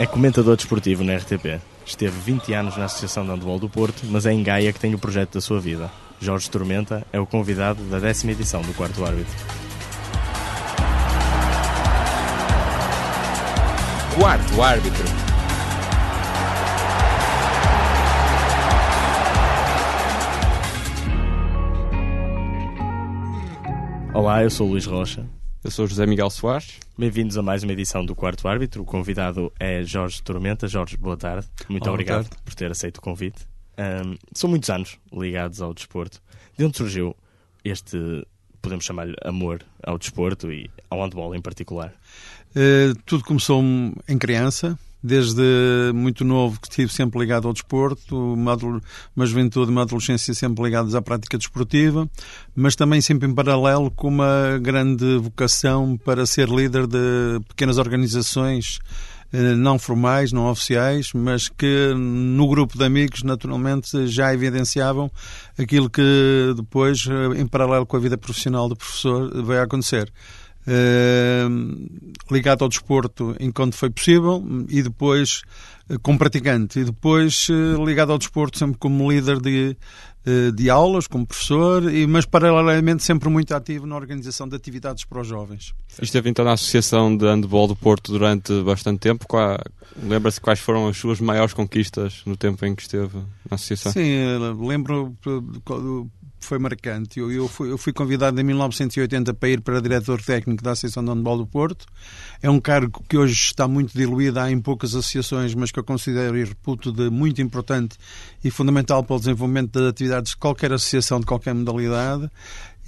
É comentador desportivo na RTP. Esteve 20 anos na Associação de Handebol do Porto, mas é em Gaia que tem o projeto da sua vida. Jorge Tormenta é o convidado da décima edição do Quarto Árbitro. Quarto Árbitro. Olá, eu sou o Luís Rocha. Eu sou José Miguel Soares. Bem-vindos a mais uma edição do Quarto Árbitro. O convidado é Jorge Tormenta. Jorge, boa tarde. Muito Olá, obrigado tarde. por ter aceito o convite. Ahm, são muitos anos ligados ao desporto. De onde surgiu este, podemos chamar-lhe, amor ao desporto e ao handball em particular? Eh, tudo começou em criança, desde muito novo que estive sempre ligado ao desporto, uma, uma juventude, uma adolescência sempre ligados à prática desportiva, mas também sempre em paralelo com uma grande vocação para ser líder de pequenas organizações eh, não formais, não oficiais, mas que no grupo de amigos naturalmente já evidenciavam aquilo que depois, eh, em paralelo com a vida profissional do professor, veio a acontecer. Eh, ligado ao desporto enquanto foi possível e depois eh, como praticante e depois eh, ligado ao desporto sempre como líder de, de aulas, como professor, e, mas paralelamente sempre muito ativo na organização de atividades para os jovens. Esteve então na Associação de Handebol do Porto durante bastante tempo. Lembra-se quais foram as suas maiores conquistas no tempo em que esteve na Associação? Sim, lembro foi marcante. Eu, eu, fui, eu fui convidado em 1980 para ir para diretor técnico da Associação de Handebol do Porto. É um cargo que hoje está muito diluído, há em poucas associações, mas que eu considero e reputo de muito importante e fundamental para o desenvolvimento das atividades de qualquer associação, de qualquer modalidade.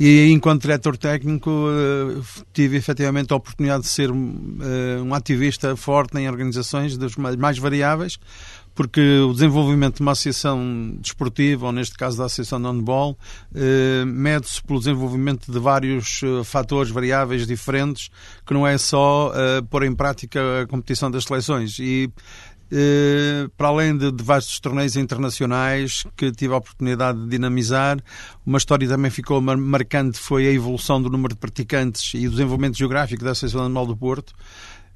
E enquanto diretor técnico eh, tive efetivamente a oportunidade de ser eh, um ativista forte em organizações das mais variáveis, porque o desenvolvimento de uma associação desportiva, ou neste caso da associação de handball, eh, mede-se pelo desenvolvimento de vários eh, fatores variáveis diferentes, que não é só eh, pôr em prática a competição das seleções. E eh, para além de, de vastos torneios internacionais que tive a oportunidade de dinamizar, uma história também ficou mar- marcante foi a evolução do número de praticantes e o desenvolvimento geográfico da Associação Animal do Porto.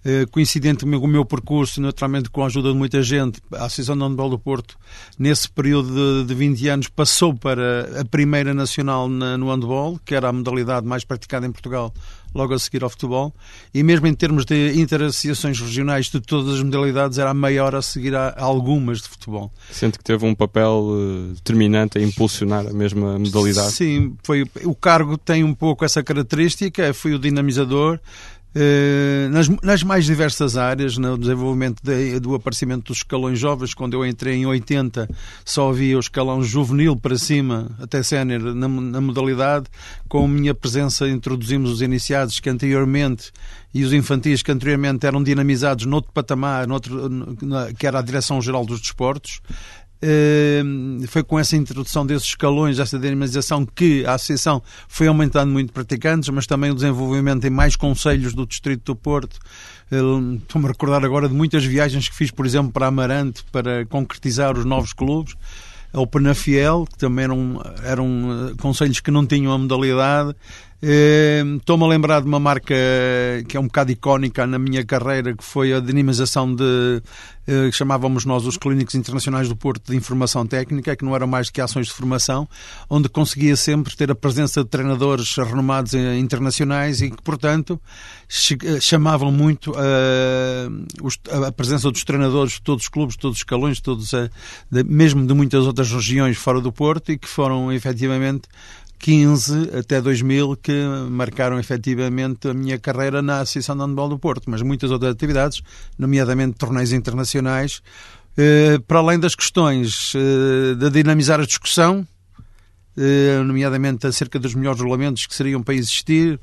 Eh, coincidentemente com o meu percurso, naturalmente com a ajuda de muita gente, a Associação de Handball do Porto, nesse período de, de 20 anos, passou para a primeira nacional na- no handball, que era a modalidade mais praticada em Portugal, logo a seguir ao futebol, e mesmo em termos de interassociações regionais de todas as modalidades, era a maior a seguir a algumas de futebol. Sente que teve um papel eh, determinante a impulsionar a mesma modalidade? Sim, foi, o cargo tem um pouco essa característica, fui o dinamizador. Eh, nas, nas mais diversas áreas, no desenvolvimento de- do aparecimento dos escalões jovens, quando eu entrei em 80, só havia o escalão juvenil para cima, até sénior, na, na modalidade. Com a minha presença, introduzimos os iniciados que anteriormente e os infantis que anteriormente eram dinamizados noutro patamar, noutro, que era a Direção-Geral dos Desportos. Eh, foi com essa introdução desses escalões, essa dinamização, que a associação foi aumentando muito praticantes, mas também o desenvolvimento em mais conselhos do Distrito do Porto. Estou-me a recordar agora de muitas viagens que fiz, por exemplo, para Amarante, para concretizar os novos clubes. Ao Penafiel, que também eram, eram eh, conselhos que não tinham a modalidade. Estou-me a lembrar de uma marca que é um bocado icónica na minha carreira, que foi a dinamização de, eh, que chamávamos nós os Clínicos Internacionais do Porto de Informação Técnica, que não eram mais que ações de formação, onde conseguia sempre ter a presença de treinadores renomados eh, internacionais e que, portanto, eh, chamavam muito os- a presença dos treinadores de todos os clubes, de todos os escalões, de todos, eh, de- mesmo de muitas outras regiões fora do Porto e que foram efetivamente 15 até 2000 que marcaram efetivamente a minha carreira na Associação de Handball do Porto, mas muitas outras atividades, nomeadamente torneios internacionais, eh, para além das questões eh, de dinamizar a discussão, eh, nomeadamente acerca dos melhores regulamentos que seriam para existir,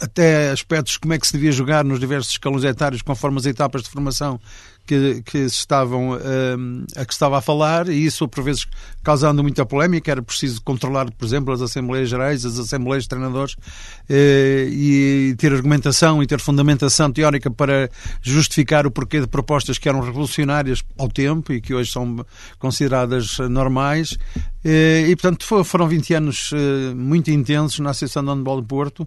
até aspectos como é que se devia jogar nos diversos escalões etários conforme as etapas de formação que, que estavam eh, a que estava a falar e isso por vezes causando muita polémica. Era preciso controlar por exemplo as assembleias gerais as assembleias de treinadores eh, e ter argumentação e ter fundamentação teórica para justificar o porquê de propostas que eram revolucionárias ao tempo e que hoje são consideradas normais. Eh, e portanto fo- foram 20 anos eh, muito intensos na Associação de Handball de Porto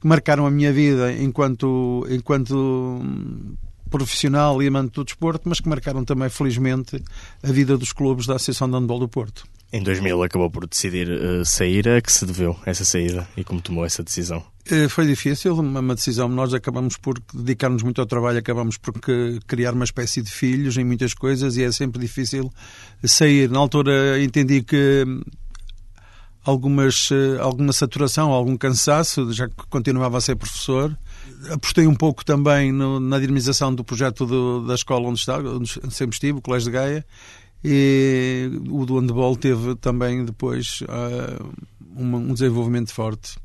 que marcaram a minha vida enquanto, enquanto hum, profissional e amante do desporto, mas que marcaram também, felizmente, a vida dos clubes da Associação de Handball do Porto. Em 2000 acabou por decidir uh, sair. A que se deveu essa saída e como tomou essa decisão? Uh, foi difícil, uma, uma, decisão. Nós acabamos por dedicar-nos muito ao trabalho, acabamos por criar uma espécie de filhos em muitas coisas e é sempre difícil sair. Na altura entendi que algumas, uh, alguma saturação, algum cansaço, já que continuava a ser professor. Apostei um pouco também no, na dinamização do projeto do, da escola onde, estava, onde sempre estive, o Colégio de Gaia, e o do handball teve também depois uh, um, um, desenvolvimento forte.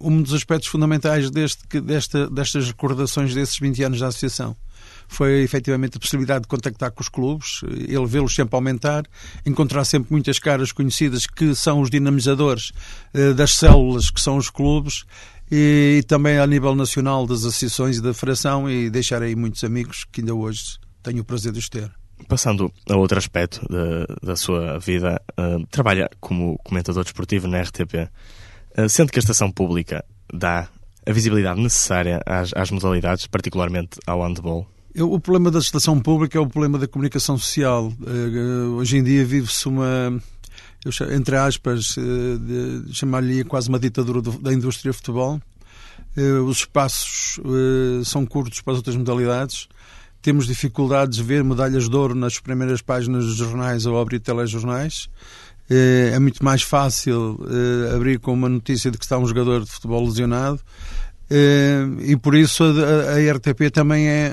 Um dos aspectos fundamentais deste, desta, destas recordações desses 20 anos da associação foi efetivamente a possibilidade de contactar com os clubes, ele vê-los sempre aumentar, encontrar sempre muitas caras conhecidas que são os dinamizadores uh, das células que são os clubes e, e, também a nível nacional das associações e da federação e deixar aí muitos amigos que ainda hoje tenho o prazer de os ter. Passando a outro aspecto da, da sua vida, uh, trabalha como comentador desportivo na RTP. Uh, eh, sendo que a estação pública dá a visibilidade necessária às, às modalidades, particularmente ao handball? Eu, o problema da estação pública é o problema da comunicação social. Uh, hoje em dia vive-se uma, eu, entre aspas, chamar-lhe quase uma ditadura do, da indústria de futebol. os espaços são curtos para as outras modalidades temos dificuldades de ver medalhas de ouro nas primeiras páginas dos jornais ou abrir telejornais. Eh, é muito mais fácil eh, abrir com uma notícia de que está um jogador de futebol lesionado. Eh, e por isso a RTP também é,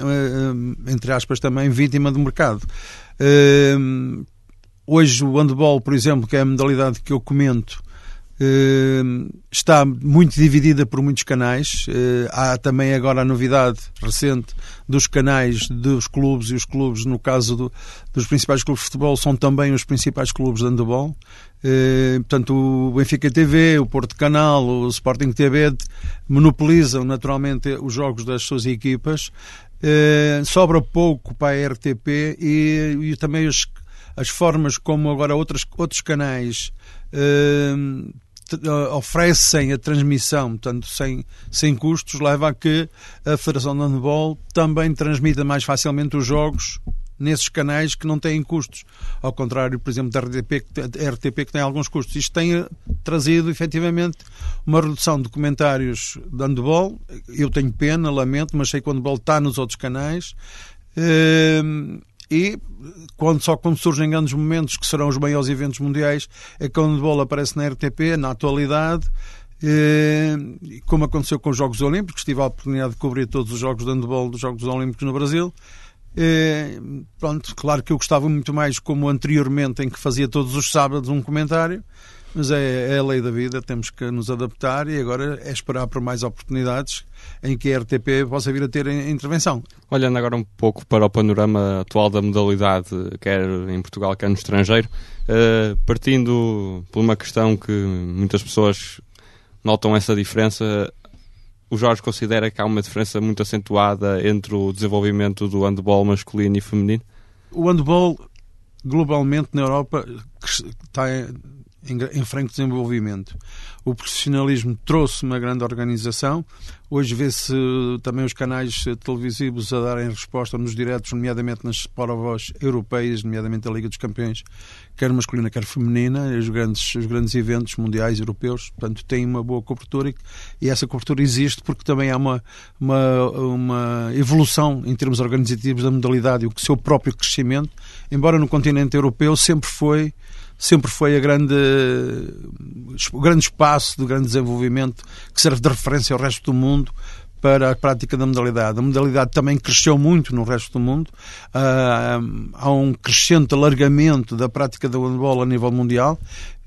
entre aspas, também vítima do mercado. Hoje o handball, por exemplo, que é a modalidade que eu comento, Ehm, está muito dividida por muitos canais. Eh, há também agora a novidade recente dos canais dos clubes e os clubes, no caso do, dos principais clubes de futebol, são também os principais clubes de handebol. Eh, portanto, o Benfica TV, o Porto Canal, o Sporting TV monopolizam naturalmente os jogos das suas equipas. Eh, sobra pouco para a RTP e, e também as, as formas como agora outras, outros canais uh, oferecem a transmissão, portanto, sem, sem custos, leva a que a Federação de Handball também transmita mais facilmente os jogos nesses canais que não têm custos. Ao contrário, por exemplo, da RTP, RTP que tem alguns custos. Isto tem trazido, efetivamente, uma redução de comentários de handball. Eu tenho pena, lamento, mas sei que o handball está nos outros canais. Uh, e quando, só quando surgem grandes momentos, que serão os maiores eventos mundiais, é que o handball aparece na RTP, na atualidade, eh, como aconteceu com os Jogos Olímpicos, tive a oportunidade de cobrir todos os jogos de handball dos Jogos Olímpicos no Brasil. Eh, pronto, claro que eu gostava muito mais como anteriormente, em que fazia todos os sábados um comentário, mas é, é, a lei da vida, temos que nos adaptar e agora é esperar por mais oportunidades em que a RTP possa vir a ter intervenção. Olhando agora um pouco para o panorama atual da modalidade, quer em Portugal, quer no estrangeiro, uh, partindo por uma questão que muitas pessoas notam essa diferença, o Jorge considera que há uma diferença muito acentuada entre o desenvolvimento do handball masculino e feminino? O handball, globalmente na Europa, está em, franco desenvolvimento. O profissionalismo trouxe uma grande organização. Hoje vê-se também os canais televisivos a darem resposta nos diretos, nomeadamente nas Sporovós europeias, nomeadamente a Liga dos Campeões, quer masculina, quer feminina, os grandes, os grandes eventos mundiais europeus. Portanto, tem uma boa cobertura e, e essa cobertura existe porque também há uma, uma, uma evolução em termos organizativos da modalidade e o seu próprio crescimento, embora no continente europeu sempre foi sempre foi a grande, o grande espaço de grande desenvolvimento que serve de referência ao resto do mundo para a prática da modalidade. A modalidade também cresceu muito no resto do mundo. Uh, há um crescente alargamento da prática da handball a nível mundial.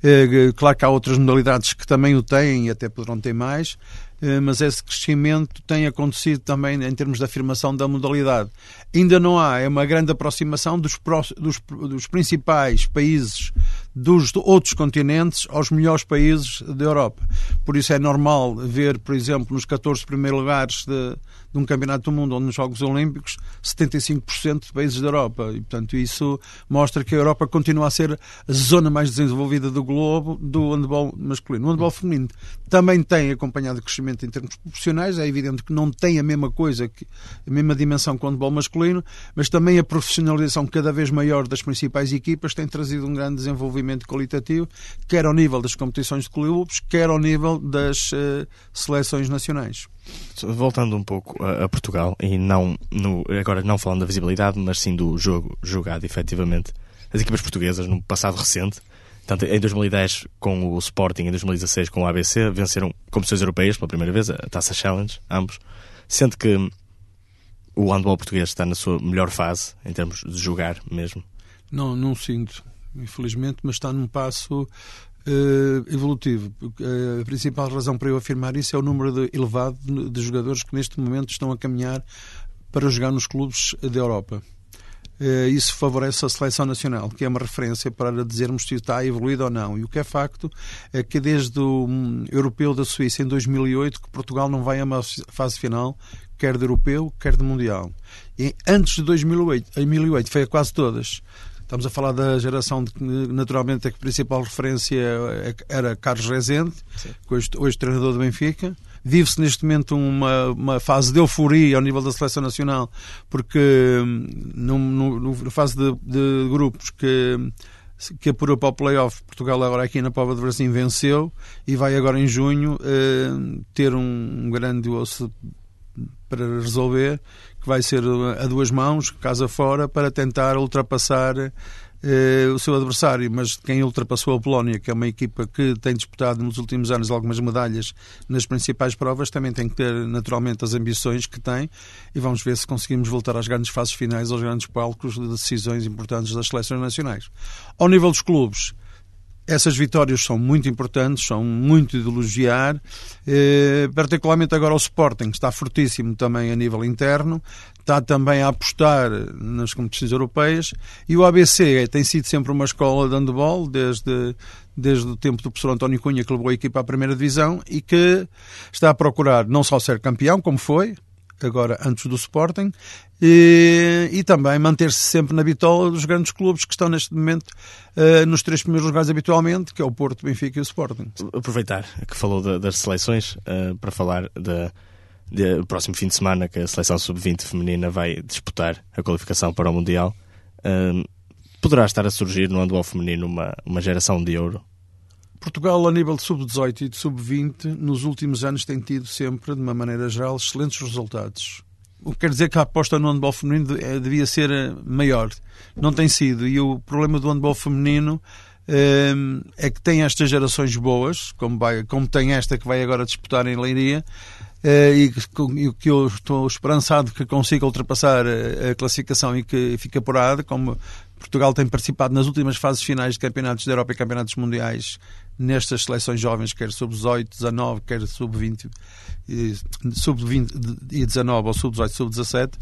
Uh, claro que há outras modalidades que também o têm e até poderão ter mais. Eh, mas esse crescimento tem acontecido também em termos de afirmação da modalidade. Ainda não há, é uma grande aproximação dos, dos, dos principais países dos outros continentes aos melhores países da Europa. Por isso é normal ver, por exemplo, nos 14 primeiros lugares de, de um campeonato do mundo ou nos Jogos Olímpicos, 75% de países da Europa. E, portanto, isso mostra que a Europa continua a ser a zona mais desenvolvida do globo do handball masculino. O handball feminino também tem acompanhado crescimento em termos proporcionais, é evidente que não tem a mesma coisa, que, a mesma dimensão que o handball masculino, mas também a profissionalização cada vez maior das principais equipas tem trazido um grande desenvolvimento qualitativo, quer ao nível das competições de clubes, quer ao nível das uh, seleções nacionais. Voltando um pouco a, a, Portugal, e não no, agora não falando da visibilidade, mas sim do jogo jogado efetivamente, as equipas portuguesas no passado recente, tanto em 2010 com o Sporting, em 2016 com o ABC, venceram competições europeias pela primeira vez, a Taça Challenge, ambos, sendo que o handball português está na sua melhor fase, em termos de jogar mesmo. Não, não sinto, infelizmente, mas está num passo uh, evolutivo. Uh, a principal razão para eu afirmar isso é o número de, elevado de jogadores que neste momento estão a caminhar para jogar nos clubes da Europa. Uh, isso favorece a seleção nacional, que é uma referência para dizermos se está evoluído ou não. E o que é facto é que desde o um, Europeu da Suíça em 2008 que Portugal não vai a uma fase final, quer de Europeu, quer de Mundial. E antes de 2008, 2008 foi a quase todas. Estamos a falar da geração de que, naturalmente, a principal referência era Carlos Rezende, hoje, hoje treinador do Benfica. Vive-se neste momento uma, uma fase de euforia ao nível da seleção nacional, porque hum, no, no, no fase de, de, grupos que que apurou para o playoff, Portugal agora aqui na Pova de Brasil venceu e vai agora em junho eh, ter um grande osso para resolver, que vai ser a duas mãos, casa fora, para tentar ultrapassar eh, o seu adversário. Mas quem ultrapassou a Polónia, que é uma equipa que tem disputado nos últimos anos algumas medalhas nas principais provas, também tem que ter naturalmente as ambições que tem e vamos ver se conseguimos voltar às grandes fases finais, aos grandes palcos de decisões importantes das seleções nacionais. Ao nível dos clubes, essas vitórias são muito importantes, são muito de elogiar, eh, particularmente agora o Sporting, que está fortíssimo também a nível interno, está também a apostar nas competições europeias, e o ABC tem sido sempre uma escola de handball, desde, desde o tempo do professor António Cunha, que levou a equipa à primeira divisão, e que está a procurar não só ser campeão, como foi, agora antes do Sporting, e, e também manter-se sempre na bitola dos grandes clubes que estão neste momento uh, nos três primeiros lugares habitualmente, que é o Porto, Benfica e o Sporting. Aproveitar que falou de, das seleções uh, para falar da de, próximo fim de semana que a seleção sub-20 feminina vai disputar a qualificação para o Mundial. Uh, poderá estar a surgir no handball feminino uma, uma geração de ouro Portugal, a nível de sub-18 e de sub-20, nos últimos anos tem tido sempre, de uma maneira geral, excelentes resultados. O que quer dizer que a aposta no handball feminino eh, devia ser eh, maior. Não tem sido. E o problema do handball feminino eh, é que tem estas gerações boas, como, vai, como tem esta que vai agora disputar em Leiria, e que eu estou esperançado que consiga ultrapassar a classificação e que fique apurada, como Portugal tem participado nas últimas fases finais de campeonatos da Europa e campeonatos mundiais nestas seleções jovens, quer sub-18, 19, quer sub-20, sub-20 e 19 ou sub-18, sub-17.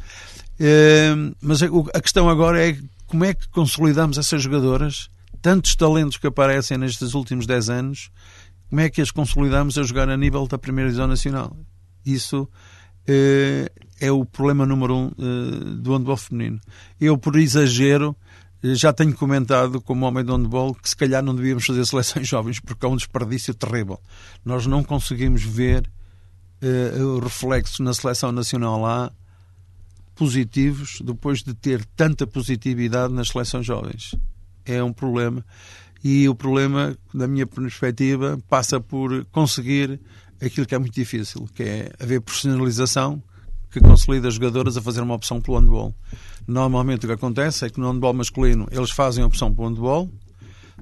Mas a questão agora é como é que consolidamos essas jogadoras, tantos talentos que aparecem nestes últimos 10 anos, como é que as consolidamos a jogar a nível da primeira divisão nacional? Isso eh, é o problema número um eh, do handball feminino. Eu, por exagero, já tenho comentado como homem do handball que se calhar não devíamos fazer seleções jovens porque é um desperdício terrível. Nós não conseguimos ver uh, reflexos na seleção nacional lá positivos depois de ter tanta positividade nas seleções jovens. É um problema. E o problema, da minha perspectiva, passa por conseguir aquilo que é muito difícil, que é haver profissionalização que consolida as jogadoras a fazer uma opção pelo handball. Normalmente o que acontece é que no handball masculino eles fazem a opção para o handball,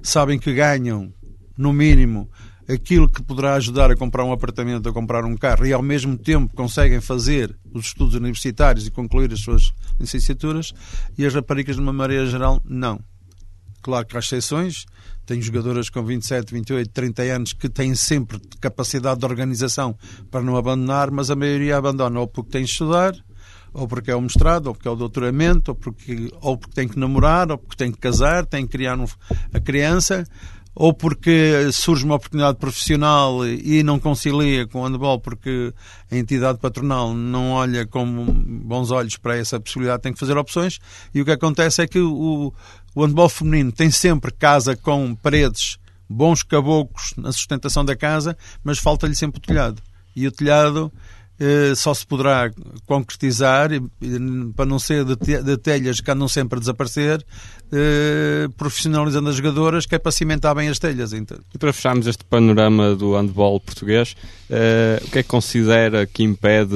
sabem que ganham, no mínimo, aquilo que poderá ajudar a comprar um apartamento, a comprar um carro, e ao mesmo tempo conseguem fazer os estudos universitários e concluir as suas licenciaturas, e as raparigas, de uma maneira geral, não. Claro que há exceções, tem jogadoras com 27, 28, 30 anos que têm sempre capacidade de organização para não abandonar, mas a maioria abandona ou porque tem de estudar, ou porque é o mestrado, ou porque é o doutoramento, ou porque, ou porque tem que namorar, ou porque tem que casar, tem que criar um, a criança, ou porque surge uma oportunidade profissional e não concilia com o handball porque a entidade patronal não olha com bons olhos para essa possibilidade, tem que fazer opções, e o que acontece é que o, o handball feminino tem sempre casa com paredes, bons caboclos na sustentação da casa, mas falta-lhe sempre o telhado. E o telhado só se poderá concretizar, para não ser de telhas que andam sempre a desaparecer, eh, profissionalizando as jogadoras, que é para cimentar bem as telhas. Então. E para fecharmos este panorama do handball português, eh, o que é que considera que impede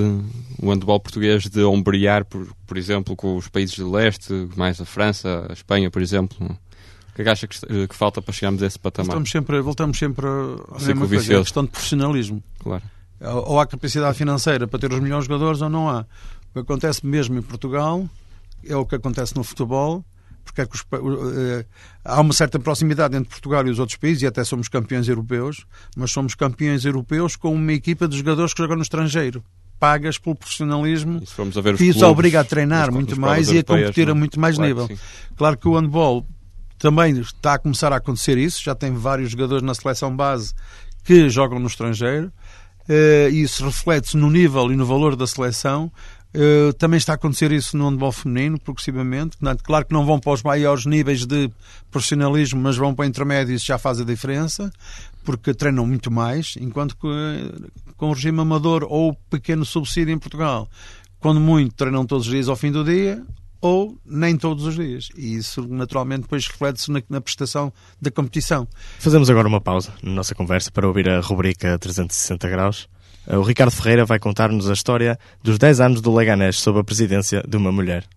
o handball português de ombrear, por, por exemplo, com os países de leste, mais a França, a Espanha, por exemplo? O que é que acha que, que falta para chegarmos a esse patamar? Voltamos sempre, voltamos sempre a mesma coisa, a questão de profissionalismo. Claro. Ou há capacidade financeira para ter os melhores jogadores ou não há. O que acontece mesmo em Portugal é o que acontece no futebol, porque é os, uh, há uma certa proximidade entre Portugal e os outros países, e até somos campeões europeus, mas somos campeões europeus com uma equipa de jogadores que jogam no estrangeiro pagas pelo profissionalismo que isso obriga a treinar muito mais e a competir a muito mais claro nível. Claro que o handball também está a começar a acontecer isso, já tem vários jogadores na seleção base que jogam no estrangeiro uh, isso reflete-se no nível e no valor da seleção. Uh, também está a acontecer isso no handball feminino, progressivamente. Claro que não vão para os maiores níveis de profissionalismo, mas vão para intermédios, já faz a diferença, porque treinam muito mais, enquanto que uh, com o regime amador ou pequeno subsídio em Portugal, quando muito, treinam todos os dias ao fim do dia, ou nem todos os dias. E isso, naturalmente, depois reflete-se na, na, prestação da competição. Fazemos agora uma pausa na nossa conversa para ouvir a rubrica 360 graus. O Ricardo Ferreira vai contar-nos a história dos 10 anos do Leganés sob a presidência de uma mulher.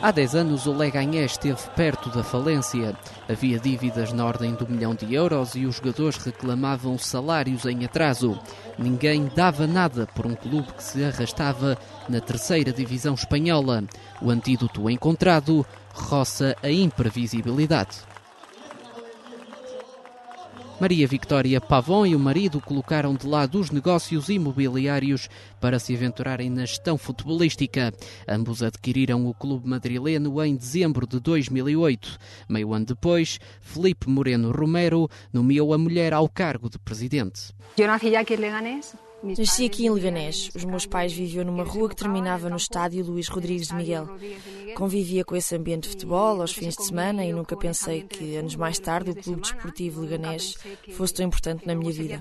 Há 10 anos o Leganés esteve perto da falência. Havia dívidas na ordem do milhão de euros e os jogadores reclamavam salários em atraso. Ninguém dava nada por um clube que se arrastava na terceira divisão espanhola. O antídoto encontrado roça a imprevisibilidade. Maria Victoria Pavon e o marido colocaram de lado os negócios imobiliários para se aventurarem na gestão futebolística. Ambos adquiriram o clube madrileno em dezembro de 2008. Meio ano depois, Felipe Moreno Romero nomeou a mulher ao cargo de presidente. Eu nasci aqui em Leganés Nasci aqui em Leganés. Os meus pais viviam numa rua que terminava no estádio Luís Rodrigues de Miguel. Convivia com esse ambiente de futebol aos fins de semana e nunca pensei que, anos mais tarde, o Clube Desportivo Leganés fosse tão importante na minha vida.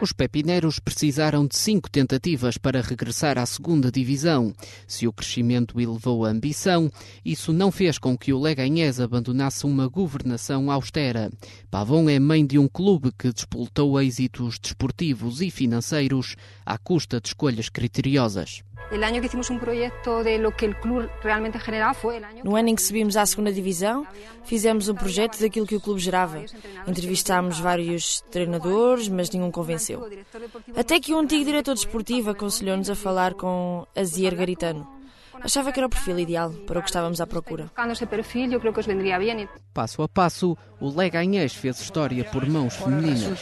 Os pepineiros precisaram de cinco tentativas para regressar à segunda divisão. Se o crescimento elevou a ambição, isso não fez com que o Leganés abandonasse uma governação austera. Pavon é mãe de um clube que despoltou êxitos desportivos e financeiros à custa de escolhas criteriosas. No ano em que subimos à segunda divisão, fizemos um projeto daquilo que o clube gerava. Entrevistámos vários treinadores, mas nenhum convenceu. Até que o um antigo diretor desportivo aconselhou-nos a falar com Azier Garitano. Achava que era o perfil ideal para o que estávamos à procura. Passo a passo, o Leganés fez história por mãos femininas.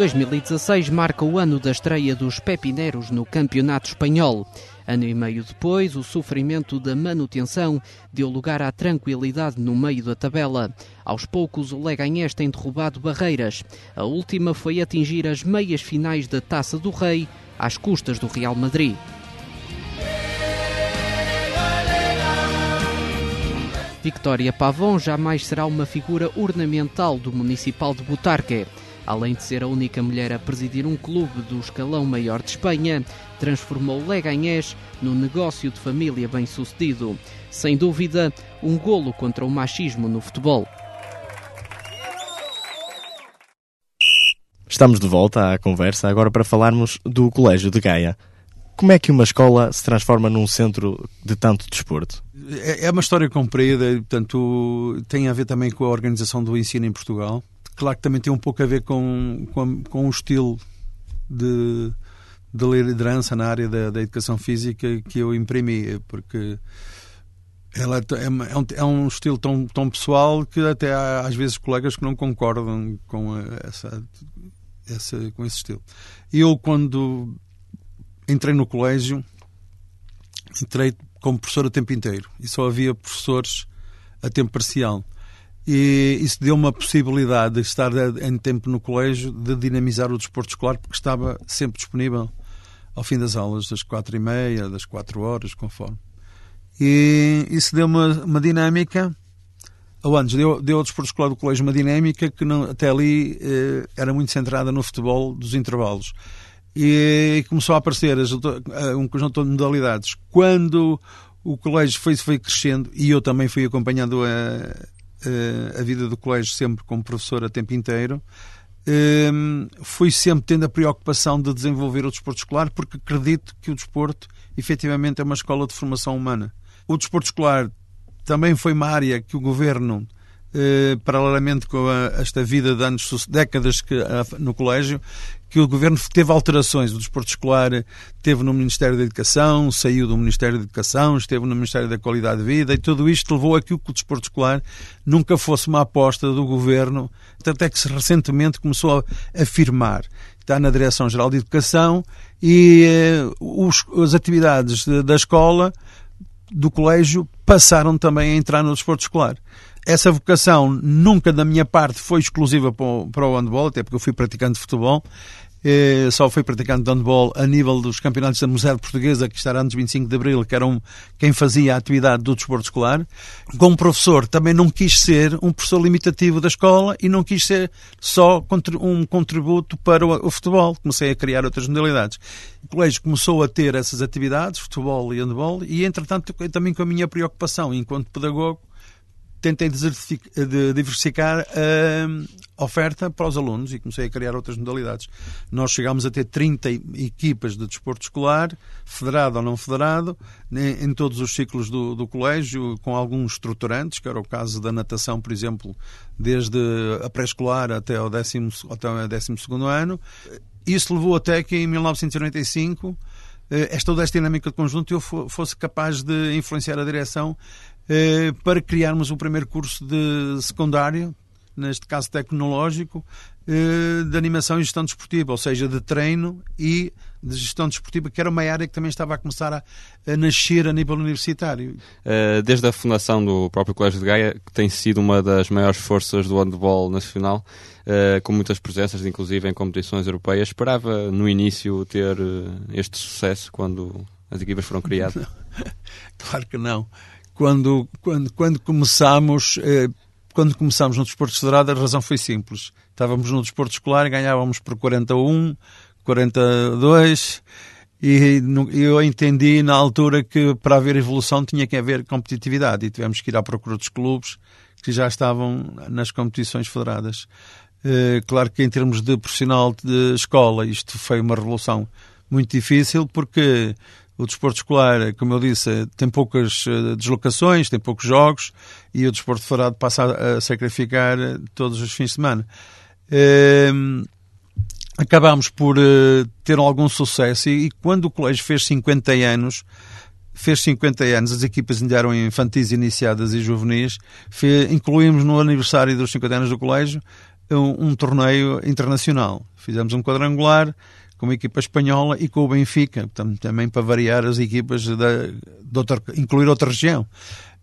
2016 marca o ano da estreia dos Pepineros no Campeonato Espanhol. Ano e meio depois, o sofrimento da manutenção deu lugar à tranquilidade no meio da tabela. Aos poucos, o Leganés tem derrubado barreiras. A última foi atingir as meias finais da Taça do Rei, às custas do Real Madrid. Victoria Pavon jamais será uma figura ornamental do Municipal de Butarque. Além de ser a única mulher a presidir um clube do escalão maior de Espanha, transformou Leganés no negócio de família bem-sucedido. Sem dúvida, um golo contra o machismo no futebol. Estamos de volta à conversa agora para falarmos do Colégio de Gaia. Como é que uma escola se transforma num centro de tanto desporto? É, é uma história comprida, portanto, tem a ver também com a organização do ensino em Portugal claro que também tem um pouco a ver com, com, com o estilo de, de liderança na área da, da, educação física que eu imprimi, porque Ela é, é, é, um, é, um, estilo tão, tão pessoal que até há às vezes colegas que não concordam com essa, essa, com esse estilo. Eu, quando entrei no colégio, entrei como professor a tempo inteiro e só havia professores a tempo parcial. E isso deu uma possibilidade de estar em tempo no colégio, de dinamizar o desporto escolar, porque estava sempre disponível ao fim das aulas, das quatro e meia, das quatro horas, conforme. E isso deu uma, uma dinâmica, ou antes, deu, deu ao desporto escolar do colégio uma dinâmica que não, até ali eh, era muito centrada no futebol dos intervalos. E começou a aparecer as, um conjunto de modalidades. Quando o colégio foi, foi crescendo, e eu também fui acompanhando a, a, a vida do colégio sempre como professor a tempo inteiro, um, fui sempre tendo a preocupação de desenvolver o desporto escolar, porque acredito que o desporto efetivamente é uma escola de formação humana. O desporto escolar também foi uma área que o governo, eh, paralelamente com a, esta vida de anos, décadas que, no colégio, que o governo teve alterações. O desporto escolar teve no Ministério da Educação, saiu do Ministério da Educação, esteve no Ministério da Qualidade de Vida e tudo isto levou a que o desporto escolar nunca fosse uma aposta do governo, até que se recentemente começou a afirmar. Está na Direção-Geral de Educação e eh, os, as atividades de, da escola do colégio passaram também a entrar no desporto escolar. Essa vocação nunca da minha parte foi exclusiva para o, handball, até porque eu fui praticante de futebol, eh, só fui praticante handball a nível dos campeonatos da Museu Portuguesa, que estará antes 25 de Abril, que eram quem fazia a atividade do desporto escolar. Como professor, também não quis ser um professor limitativo da escola e não quis ser só um contributo para o futebol. Comecei a criar outras modalidades. O colégio começou a ter essas atividades, futebol e handball, e entretanto também com a minha preocupação enquanto pedagogo, tentei diversificar a oferta para os alunos e comecei a criar outras modalidades. Nós chegámos a ter 30 equipas de desporto escolar, federado ou não federado, em todos os ciclos do, do colégio, com alguns estruturantes, que era o caso da natação, por exemplo, desde a pré-escolar até o décimo, até o décimo segundo ano. Isso levou até que em 1995 eh, esta toda esta dinâmica de conjunto eu fosse capaz de influenciar a direção para criarmos o primeiro curso de secundário, neste caso tecnológico, eh, de animação e gestão desportiva, ou seja, de treino e de gestão desportiva, que era uma área que também estava a começar a, a nascer a nível universitário. Eh, desde a fundação do próprio Colégio de Gaia, que tem sido uma das maiores forças do handball nacional, com muitas presenças, inclusive em competições europeias, esperava no início ter este sucesso quando as equipas foram criadas? claro que não quando, quando, quando começámos, eh, quando começámos no desporto federado, a razão foi simples. Estávamos no desporto escolar e ganhávamos por 41, 42, e eu entendi na altura que para haver evolução tinha que haver competitividade e tivemos que ir à procura dos clubes que já estavam nas competições federadas. Eh, claro que em termos de profissional de escola isto foi uma revolução muito difícil porque o desporto escolar, como eu disse, tem poucas eh, deslocações, tem poucos jogos e o desporto federado passa a sacrificar eh, todos os fins de semana. Ehm, acabámos por eh, ter algum sucesso e, quando o colégio fez 50 anos, fez 50 anos, as equipas ainda eram infantis iniciadas e juvenis, incluímos no aniversário dos 50 anos do colégio um, um torneio internacional. Fizemos um quadrangular com a equipa espanhola e com o Benfica, também para variar as equipas, da, de outra, incluir outra região.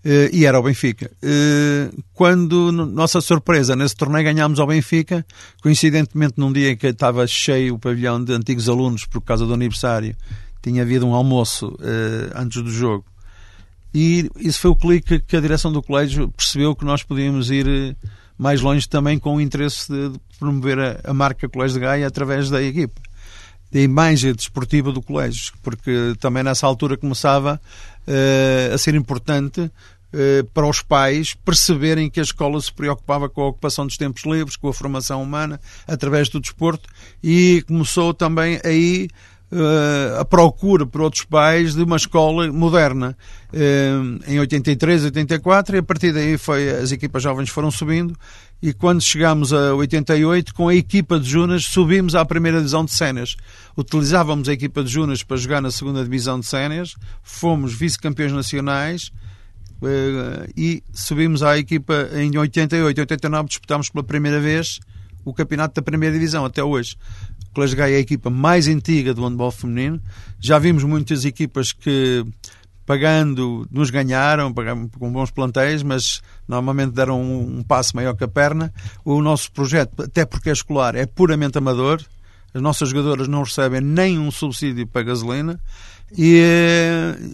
Uh, e era o Benfica. Uh, quando, nossa surpresa, nesse torneio ganhámos ao Benfica, coincidentemente num dia em que estava cheio o pavilhão de antigos alunos por causa do aniversário, tinha havido um almoço uh, antes do jogo. E isso foi o clique que a direção do colégio percebeu que nós podíamos ir mais longe também com o interesse de, promover a, a marca Colégio de Gaia através da equipe da imagem desportiva do colégio, porque também nessa altura começava uh, a ser importante uh, para os pais perceberem que a escola se preocupava com a ocupação dos tempos livres, com a formação humana, através do desporto, e começou também aí a procura por outros pais de uma escola moderna. em 83, 84, e a partir daí foi, as equipas jovens foram subindo, e quando chegámos a 88, com a equipa de Junas, subimos à primeira divisão de Sénias. Utilizávamos a equipa de Junas para jogar na segunda divisão de Sénias, fomos vice-campeões nacionais, Uh, e subimos à equipa em 88, 89 disputámos pela primeira vez o campeonato da primeira divisão até hoje. Colégio Gaia é a equipa mais antiga do handball feminino. Já vimos muitas equipas que pagando, nos ganharam, pagamos com bons plantéis, mas normalmente deram um, um passo maior que a perna. O nosso projeto, até porque é escolar, é puramente amador. As nossas jogadoras não recebem nem um subsídio para gasolina. E,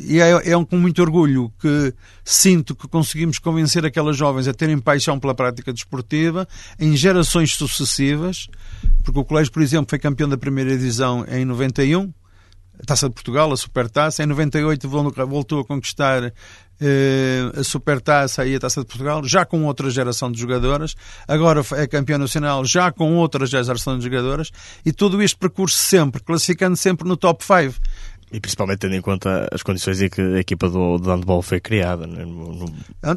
e é, é um, com muito orgulho que sinto que conseguimos convencer aquelas jovens a terem paixão pela prática desportiva em gerações sucessivas, porque o colégio, por exemplo, foi campeão da primeira divisão em 91, a Taça de Portugal, a Supertaça. Em 98 voltou a conquistar eh, a Supertaça e a Taça de Portugal, já com outra geração de jogadoras. Agora é campeão nacional, já com outra geração de jogadoras. E todo este percurso sempre, classificando sempre no top 5. E principalmente tendo em conta as condições em que a equipa do, do handball foi criada. Né? No...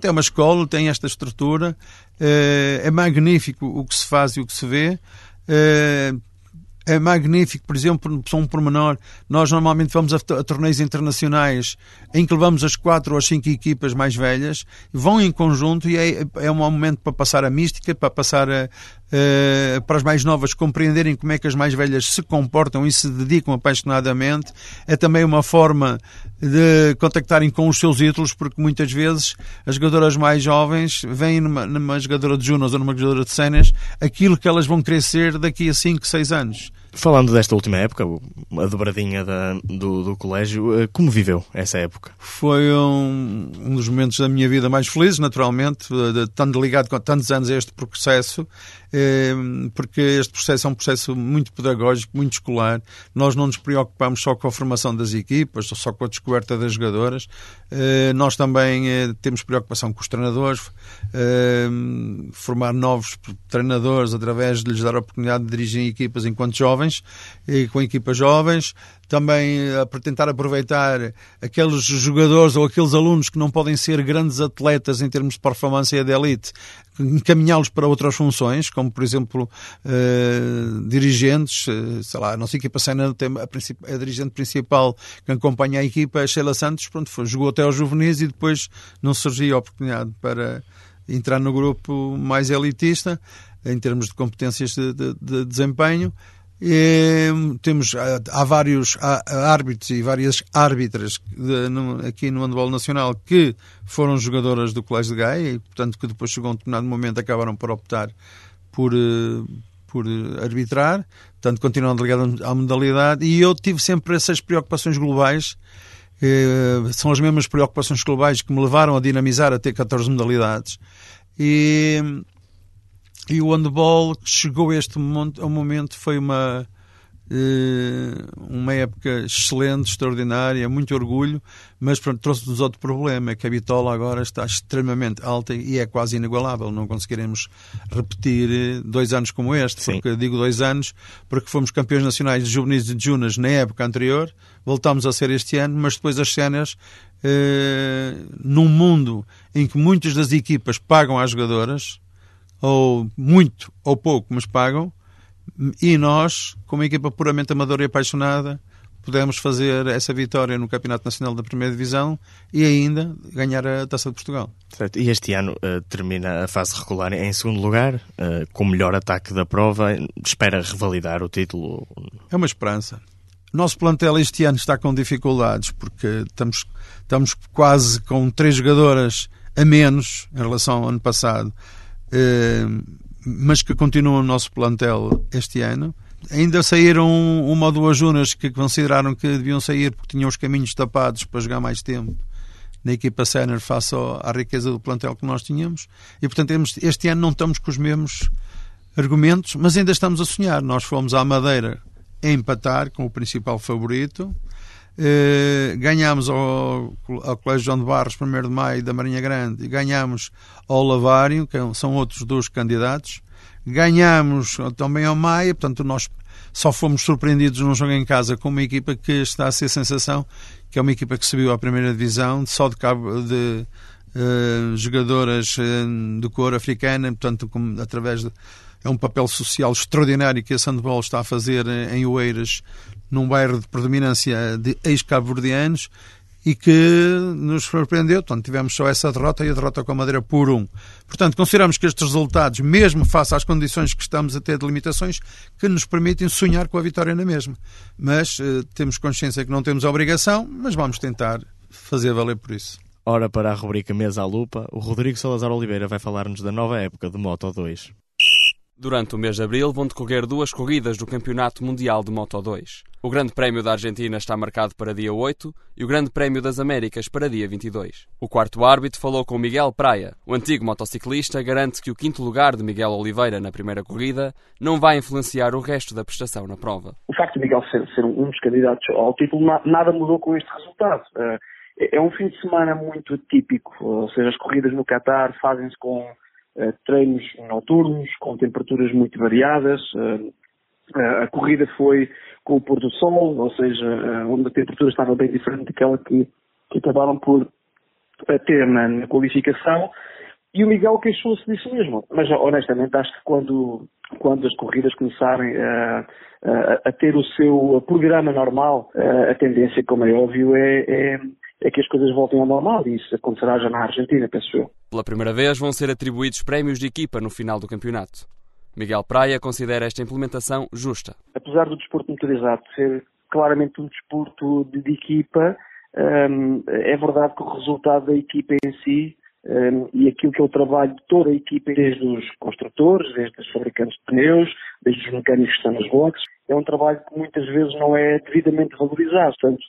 É uma escola, tem esta estrutura, eh, é magnífico o que se faz e o que se vê. Eh, é magnífico, por exemplo, só um pormenor, nós normalmente vamos a, a, torneios internacionais em que levamos as quatro ou as cinco equipas mais velhas, vão em conjunto e é, é um momento para passar a mística, para passar a, Uh, para as mais novas compreenderem como é que as mais velhas se comportam e se dedicam apaixonadamente. É também uma forma de contactarem com os seus ídolos, porque muitas vezes as jogadoras mais jovens veem numa, numa jogadora de Junos ou numa jogadora de Cenas aquilo que elas vão crescer daqui a 5, 6 anos. Falando desta última época, a dobradinha da, do, do, colégio, eh, como viveu essa época? Foi um, um, dos momentos da minha vida mais felizes, naturalmente, de, estando ligado com tantos anos a este processo, eh, porque este processo é um processo muito pedagógico, muito escolar. Nós não nos preocupamos só com a formação das equipas, só com a descoberta das jogadoras. Eh, nós também temos preocupação com os treinadores, formar novos treinadores através de lhes dar a oportunidade de dirigir equipas enquanto jovens jovens, e com equipas jovens, também eh, para tentar aproveitar aqueles jogadores ou aqueles alunos que não podem ser grandes atletas em termos de performance de elite, encaminhá-los para outras funções, como por exemplo uh, dirigentes, uh, sei lá, a nossa equipa cena tem a, a, dirigente principal que acompanha a equipa, a Sheila Santos, pronto, foi, jogou até aos juvenis e depois não surgiu a oportunidade para entrar no grupo mais elitista em termos de competências de, de, de desempenho temos, há vários árbitros e várias árbitras aqui no handball nacional que foram jogadoras do Colégio de Gaia e, portanto, que depois chegou a um determinado momento acabaram por optar por, eh, por arbitrar, portanto, continuam ligados à modalidade. E eu tive sempre essas preocupações globais eh, são as mesmas preocupações globais que me levaram a dinamizar a ter 14 modalidades. E e o handball que chegou a este momento, ao momento foi uma, uh, uma época excelente, extraordinária, muito orgulho, mas trouxe-nos outro problema, que a bitola agora está extremamente alta e é quase inigualável. Não conseguiremos repetir eh, dois anos como este, Sim. porque digo dois anos, porque fomos campeões nacionais de juvenis e de junas na época anterior, voltámos a ser este ano, mas depois as cenas, uh, num mundo em que muitas das equipas pagam às jogadoras, ou muito ou pouco, mas pagam, e nós, como equipa puramente amadora e apaixonada, pudemos fazer essa vitória no Campeonato Nacional da Primeira Divisão e ainda ganhar a Taça de Portugal. Certo. E este ano uh, termina a fase regular em segundo lugar, uh, com o melhor ataque da prova. Espera revalidar o título? É uma esperança. Nosso plantel este ano está com dificuldades porque estamos, estamos quase com três jogadoras a menos em relação ao ano passado. Eh, mas que continuam no nosso plantel este ano. Ainda saíram uma ou duas junas que consideraram que deviam sair porque tinham os caminhos tapados para jogar mais tempo na equipa sénior face à riqueza do plantel que nós tínhamos. E, portanto, este ano não estamos com os mesmos argumentos, mas ainda estamos a sonhar. Nós fomos à Madeira a empatar com o principal favorito eh, ganhámos ao, ao Colégio João de Barros, 1 de Maio, da Marinha Grande, e ganhámos ao Lavário, que são outros dois candidatos. Ganhámos também ao Maia, portanto, nós só fomos surpreendidos num jogo em casa com uma equipa que está a ser sensação, que é uma equipa que subiu à primeira divisão, só de cabo de uh, jogadoras uh, de cor africana, portanto, através de. É um papel social extraordinário que a Sandball está a fazer em Oeiras num bairro de predominância de ex-cabo-verdianos e que nos surpreendeu. Portanto, tivemos só essa derrota e a derrota com a Madeira por um. Portanto, consideramos que estes resultados, mesmo face às condições que estamos a ter de limitações, que nos permitem sonhar com a vitória na mesma. Mas eh, temos consciência que não temos a obrigação, mas vamos tentar fazer valer por isso. Ora, para a rubrica Mesa à Lupa, o Rodrigo Salazar Oliveira vai falar-nos da nova época de Moto 2. Durante o mês de abril vão decorrer duas corridas do Campeonato Mundial de Moto 2. O Grande Prémio da Argentina está marcado para dia 8 e o Grande Prémio das Américas para dia 22. O quarto árbitro falou com Miguel Praia. O antigo motociclista garante que o quinto lugar de Miguel Oliveira na primeira corrida não vai influenciar o resto da prestação na prova. O facto de Miguel ser, ser um dos candidatos ao título, nada mudou com este resultado. Eh, é um fim de semana muito típico, ou seja, as corridas no Qatar fazem-se com treinos noturnos, com temperaturas muito variadas. Eh, eh, a corrida foi com o pôr do sol, ou seja, onde a temperatura estava bem diferente daquela que, que acabaram por ter na, na qualificação. E o Miguel queixou-se disso mesmo. Mas honestamente acho que quando, quando as corridas começarem a, a, a ter o seu programa normal, a tendência, como é óbvio, é, é é que as coisas voltem ao normal e isso acontecerá já na Argentina, penso eu. Pela primeira vez vão ser atribuídos prémios de equipa no final do campeonato. Miguel Praia considera esta implementação justa. Apesar do desporto motorizado ser claramente um desporto de, de equipa, um, é verdade que o resultado da equipa em si um, e aquilo que é o trabalho de toda a equipa, desde os construtores, desde os fabricantes de pneus, desde os mecânicos que estão nos boxes, é um trabalho que muitas vezes não é devidamente valorizado. Portanto,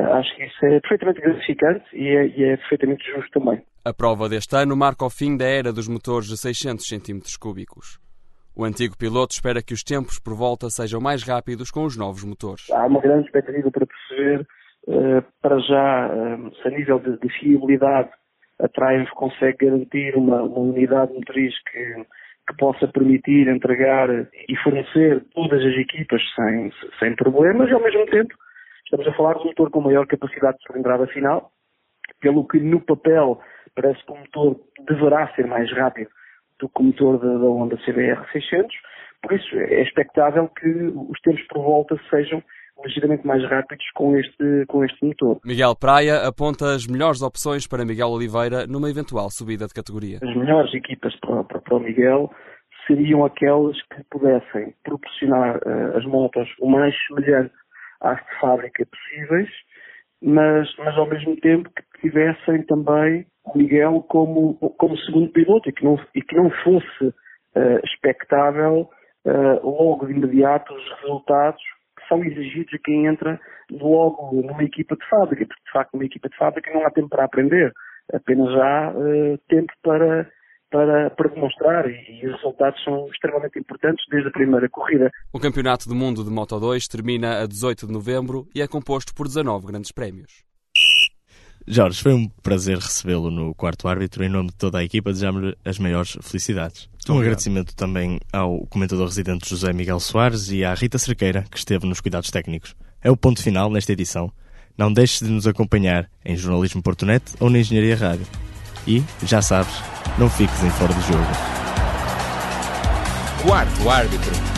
acho que isso é perfeitamente gratificante e é, e é, perfeitamente justo também. A prova deste ano marca o fim da era dos motores de 600 cm cúbicos. O antigo piloto espera que os tempos por volta sejam mais rápidos com os novos motores. Há uma grande expectativa para perceber, uh, para já, uh, se a nível de, de fiabilidade a Triumph consegue garantir uma, uma unidade motriz que, que possa permitir entregar e fornecer todas as equipas sem, sem problemas e, ao mesmo tempo, Estamos a falar de um motor com maior capacidade de cilindrada final, pelo que no papel parece que o motor deverá ser mais rápido do que o motor da, da Honda CBR 600, por isso é expectável que os tempos por volta sejam ligeiramente mais rápidos com este, com este motor. Miguel Praia aponta as melhores opções para Miguel Oliveira numa eventual subida de categoria. As melhores equipas para, para, para o Miguel seriam aquelas que pudessem proporcionar uh, as motos o mais semelhante às de fábrica possíveis, mas, mas ao mesmo tempo que tivessem também o Miguel como, como segundo piloto e que não, e que não fosse uh, expectável uh, logo de imediato os resultados que são exigidos a quem entra logo numa equipa de fábrica, porque de facto numa equipa de fábrica não há tempo para aprender, apenas há uh, tempo para para, para demonstrar e, os resultados são extremamente importantes desde a primeira corrida. O Campeonato do Mundo de Moto 2 termina a 18 de novembro e é composto por 19 grandes prémios. Jorge, foi um prazer recebê-lo no quarto árbitro. Em nome de toda a equipa, desejamos-lhe as maiores felicidades. Um agradecimento também ao comentador residente José Miguel Soares e à Rita Cerqueira, que esteve nos cuidados técnicos. É o ponto final nesta edição. Não deixes de nos acompanhar em jornalismo.net ou na Engenharia Rádio. E, já sabes, não fiques em fora de jogo. Quarto árbitro.